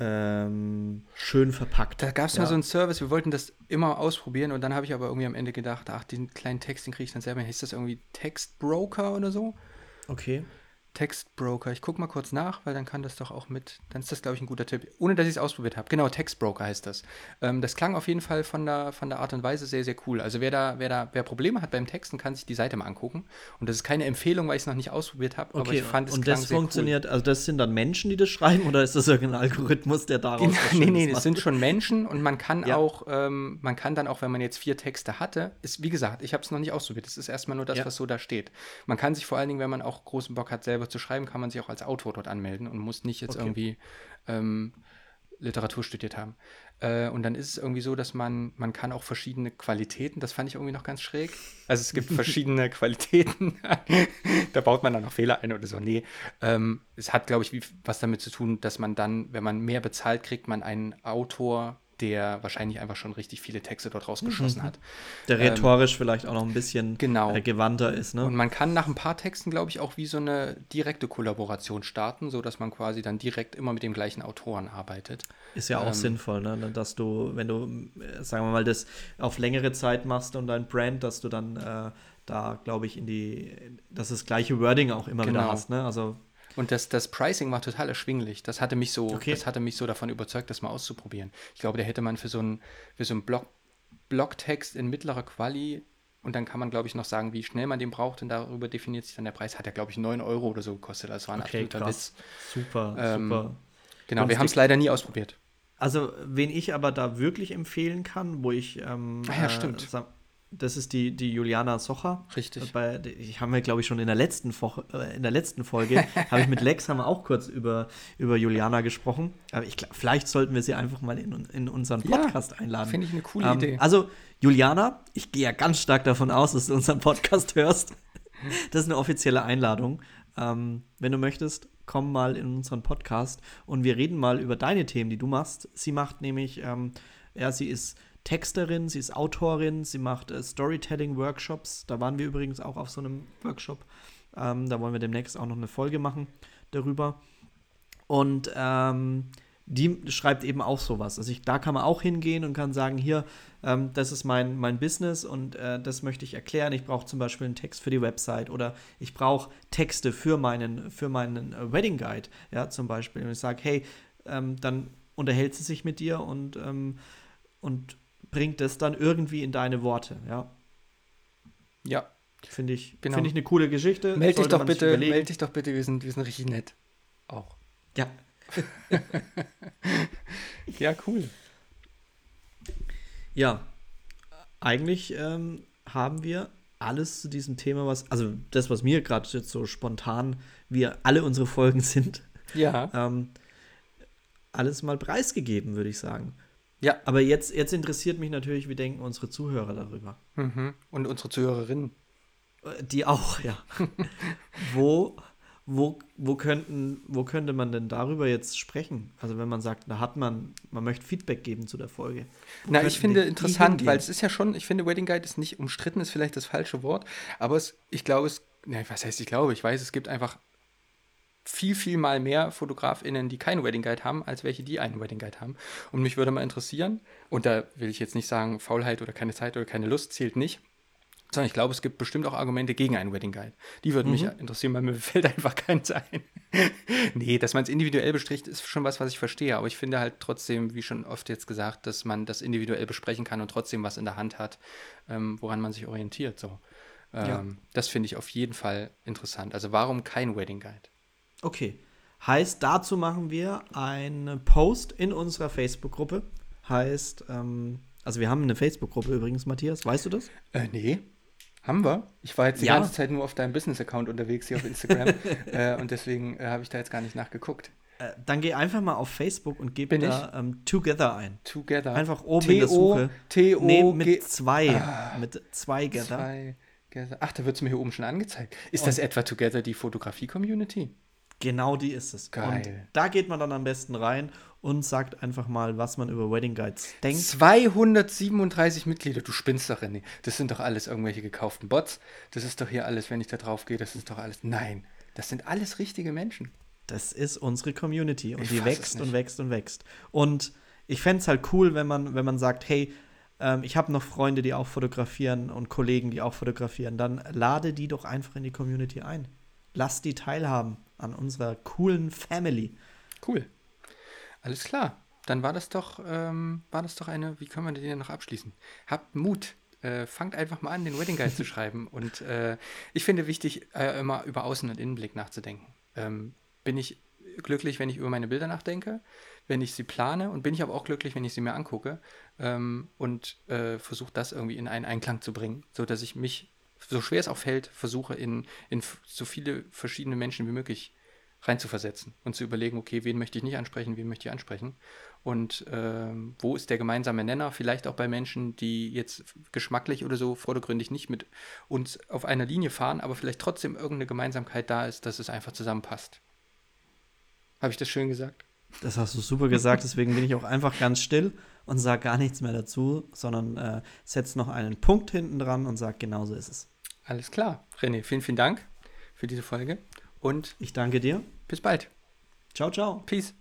ähm, schön verpackt. Da gab es ja. mal so einen Service, wir wollten das immer ausprobieren und dann habe ich aber irgendwie am Ende gedacht, ach, den kleinen Text, den kriege ich dann selber. Hieß das irgendwie Textbroker oder so? Okay. Textbroker. Ich gucke mal kurz nach, weil dann kann das doch auch mit, dann ist das, glaube ich, ein guter Tipp. Ohne, dass ich es ausprobiert habe. Genau, Textbroker heißt das. Ähm, das klang auf jeden Fall von der, von der Art und Weise sehr, sehr cool. Also wer da, wer da, wer Probleme hat beim Texten, kann sich die Seite mal angucken. Und das ist keine Empfehlung, weil ich es noch nicht ausprobiert habe, aber Okay, ich fand es und das funktioniert, also das sind dann Menschen, die das schreiben, oder ist das irgendein Algorithmus, der daraus Cool. was Nee, nee, es sind schon Menschen und man kann Ja. auch, ähm, man kann dann auch, wenn man jetzt vier Texte hatte, ist, wie gesagt, ich habe es noch nicht ausprobiert, das ist erstmal nur das, Ja. was so da steht. Man kann sich vor allen Dingen, wenn man auch großen Bock hat, selber zu schreiben, kann man sich auch als Autor dort anmelden und muss nicht jetzt Okay. irgendwie ähm, Literatur studiert haben. Äh, und dann ist es irgendwie so, dass man, man kann auch verschiedene Qualitäten, das fand ich irgendwie noch ganz schräg. Also es gibt verschiedene Qualitäten, da baut man dann noch Fehler ein oder so. Nee, ähm, es hat, glaube ich, wie, was damit zu tun, dass man dann, wenn man mehr bezahlt, kriegt man einen Autor, der wahrscheinlich einfach schon richtig viele Texte dort rausgeschossen hat. Der rhetorisch vielleicht auch noch ein bisschen genau. gewandter ist, ne? Und man kann nach ein paar Texten, glaube ich, auch wie so eine direkte Kollaboration starten, sodass man quasi dann direkt immer mit dem gleichen Autoren arbeitet. Ist ja auch Ähm, sinnvoll, ne? dass du, wenn du, äh, sagen wir mal, das auf längere Zeit machst und dein Brand, dass du dann äh, da, glaube ich, in die, dass das gleiche Wording auch immer wieder Genau. hast. Ne? Also Und das, das Pricing war total erschwinglich. Das hatte mich so, Okay. das hatte mich so davon überzeugt, das mal auszuprobieren. Ich glaube, da hätte man für so einen, für so einen Blog, Blogtext in mittlerer Quali und dann kann man, glaube ich, noch sagen, wie schnell man den braucht und darüber definiert sich dann der Preis. Hat ja, glaube ich, 9 Euro oder so gekostet. Das war ein Okay, absoluter krass. Witz. Super, Ähm, super. Genau, wir Günstig. haben es leider nie ausprobiert. Also, wen ich aber da wirklich empfehlen kann, wo ich. Ähm, Ah ja, stimmt. sag- das ist die, die Juliana Socher. Richtig. Bei, die haben wir, glaube ich, schon in der letzten, Woche, äh, in der letzten Folge, habe ich mit Lex haben wir auch kurz über, über Juliana gesprochen. Aber ich vielleicht sollten wir sie einfach mal in, in unseren Ja, Podcast einladen. finde ich eine coole Ähm, Idee. Also, Juliana, ich gehe ja ganz stark davon aus, dass du unseren Podcast hörst. Das ist eine offizielle Einladung. Ähm, wenn du möchtest, komm mal in unseren Podcast und wir reden mal über deine Themen, die du machst. Sie macht nämlich, ähm, ja, sie ist Texterin, sie ist Autorin, sie macht äh, Storytelling-Workshops. Da waren wir übrigens auch auf so einem Workshop. Ähm, da wollen wir demnächst auch noch eine Folge machen darüber. Und ähm, die schreibt eben auch sowas. Also ich, da kann man auch hingehen und kann sagen, hier, ähm, das ist mein, mein Business und äh, das möchte ich erklären. Ich brauche zum Beispiel einen Text für die Website oder ich brauche Texte für meinen, für meinen äh, Wedding Guide, ja, zum Beispiel. Und ich sage, hey, ähm, dann unterhält sie sich mit dir und, ähm, und bringt das dann irgendwie in deine Worte, ja. Ja. Finde ich, Genau. finde ich eine coole Geschichte. Meld dich doch bitte, meld dich doch bitte, wir sind, wir sind richtig nett. Auch. Ja, Ja, cool. Ja, eigentlich ähm, haben wir alles zu diesem Thema, was, also das, was mir gerade jetzt so spontan, wir alle unsere Folgen sind, Ja. ähm, alles mal preisgegeben, würde ich sagen. Ja. Aber jetzt, jetzt interessiert mich natürlich, wie denken unsere Zuhörer darüber. Mhm. Und unsere Zuhörerinnen. Äh, Die auch, ja. wo, wo, wo, könnten, wo könnte man denn darüber jetzt sprechen? Also wenn man sagt, da hat man, man möchte Feedback geben zu der Folge. Wo Na, ich finde interessant, weil es ist ja schon, ich finde, Wedding Guide ist nicht umstritten, ist vielleicht das falsche Wort, aber es, ich glaube, es, ne, was heißt ich glaube, ich weiß, es gibt einfach viel, viel mal mehr FotografInnen, die keinen Wedding Guide haben, als welche, die einen Wedding Guide haben. Und mich würde mal interessieren, und da will ich jetzt nicht sagen, Faulheit oder keine Zeit oder keine Lust zählt nicht, sondern ich glaube, es gibt bestimmt auch Argumente gegen einen Wedding Guide. Die würden mich interessieren, weil mir fällt einfach keins ein. nee, dass man es individuell bestricht, ist schon was, was ich verstehe. Aber ich finde halt trotzdem, wie schon oft jetzt gesagt, dass man das individuell besprechen kann und trotzdem was in der Hand hat, ähm, woran man sich orientiert. So. Ähm, Ja. Das finde ich auf jeden Fall interessant. Also warum kein Wedding Guide? Okay. Heißt, dazu machen wir einen Post in unserer Facebook-Gruppe. Heißt, ähm, also wir haben eine Facebook-Gruppe übrigens, Matthias, weißt du das? Äh, nee. Haben wir? Ich war jetzt die Ja. ganze Zeit nur auf deinem Business-Account unterwegs hier auf Instagram äh, und deswegen äh, habe ich da jetzt gar nicht nachgeguckt. Äh, dann geh einfach mal auf Facebook und gib Bin da ähm, Together ein. Together. Einfach oben in der Suche. T-O- Nee, G- mit zwei. Mit zwei Gather. Zwei Gather. Ach, da wird es mir hier oben schon angezeigt. Ist das etwa Together die Fotografie-Community? Genau die ist es. Geil. Und da geht man dann am besten rein und sagt einfach mal, was man über Wedding Guides denkt. 237 Mitglieder, du spinnst doch, René. Das sind doch alles irgendwelche gekauften Bots. Das ist doch hier alles, wenn ich da drauf gehe, das ist doch alles. Nein, das sind alles richtige Menschen. Das ist unsere Community und Ich die wächst und wächst und wächst. Und ich fände es halt cool, wenn man, wenn man sagt, hey, ähm, ich habe noch Freunde, die auch fotografieren und Kollegen, die auch fotografieren. Dann lade die doch einfach in die Community ein. Lass die teilhaben an unserer coolen Family. Cool. Alles klar. Dann war das doch, ähm, war das doch eine, wie können wir den denn noch abschließen? Habt Mut. Äh, fangt einfach mal an, den Wedding Guide zu schreiben. Und äh, ich finde wichtig, äh, immer über Außen- und Innenblick nachzudenken. Ähm, bin ich glücklich, wenn ich über meine Bilder nachdenke, wenn ich sie plane und bin ich aber auch glücklich, wenn ich sie mir angucke ähm, und äh, versuche das irgendwie in einen Einklang zu bringen, so dass ich mich, so schwer es auch fällt, versuche in, in so viele verschiedene Menschen wie möglich reinzuversetzen und zu überlegen, okay, wen möchte ich nicht ansprechen, wen möchte ich ansprechen und ähm, wo ist der gemeinsame Nenner, vielleicht auch bei Menschen, die jetzt geschmacklich oder so vordergründig nicht mit uns auf einer Linie fahren, aber vielleicht trotzdem irgendeine Gemeinsamkeit da ist, dass es einfach zusammenpasst. Habe ich das schön gesagt? Das hast du super gesagt, deswegen bin ich auch einfach ganz still und sage gar nichts mehr dazu, sondern äh, setz noch einen Punkt hinten dran und sag, genau so ist es. Alles klar. René, vielen, vielen Dank für diese Folge und Ich danke dir. bis bald. Ciao, ciao. Peace.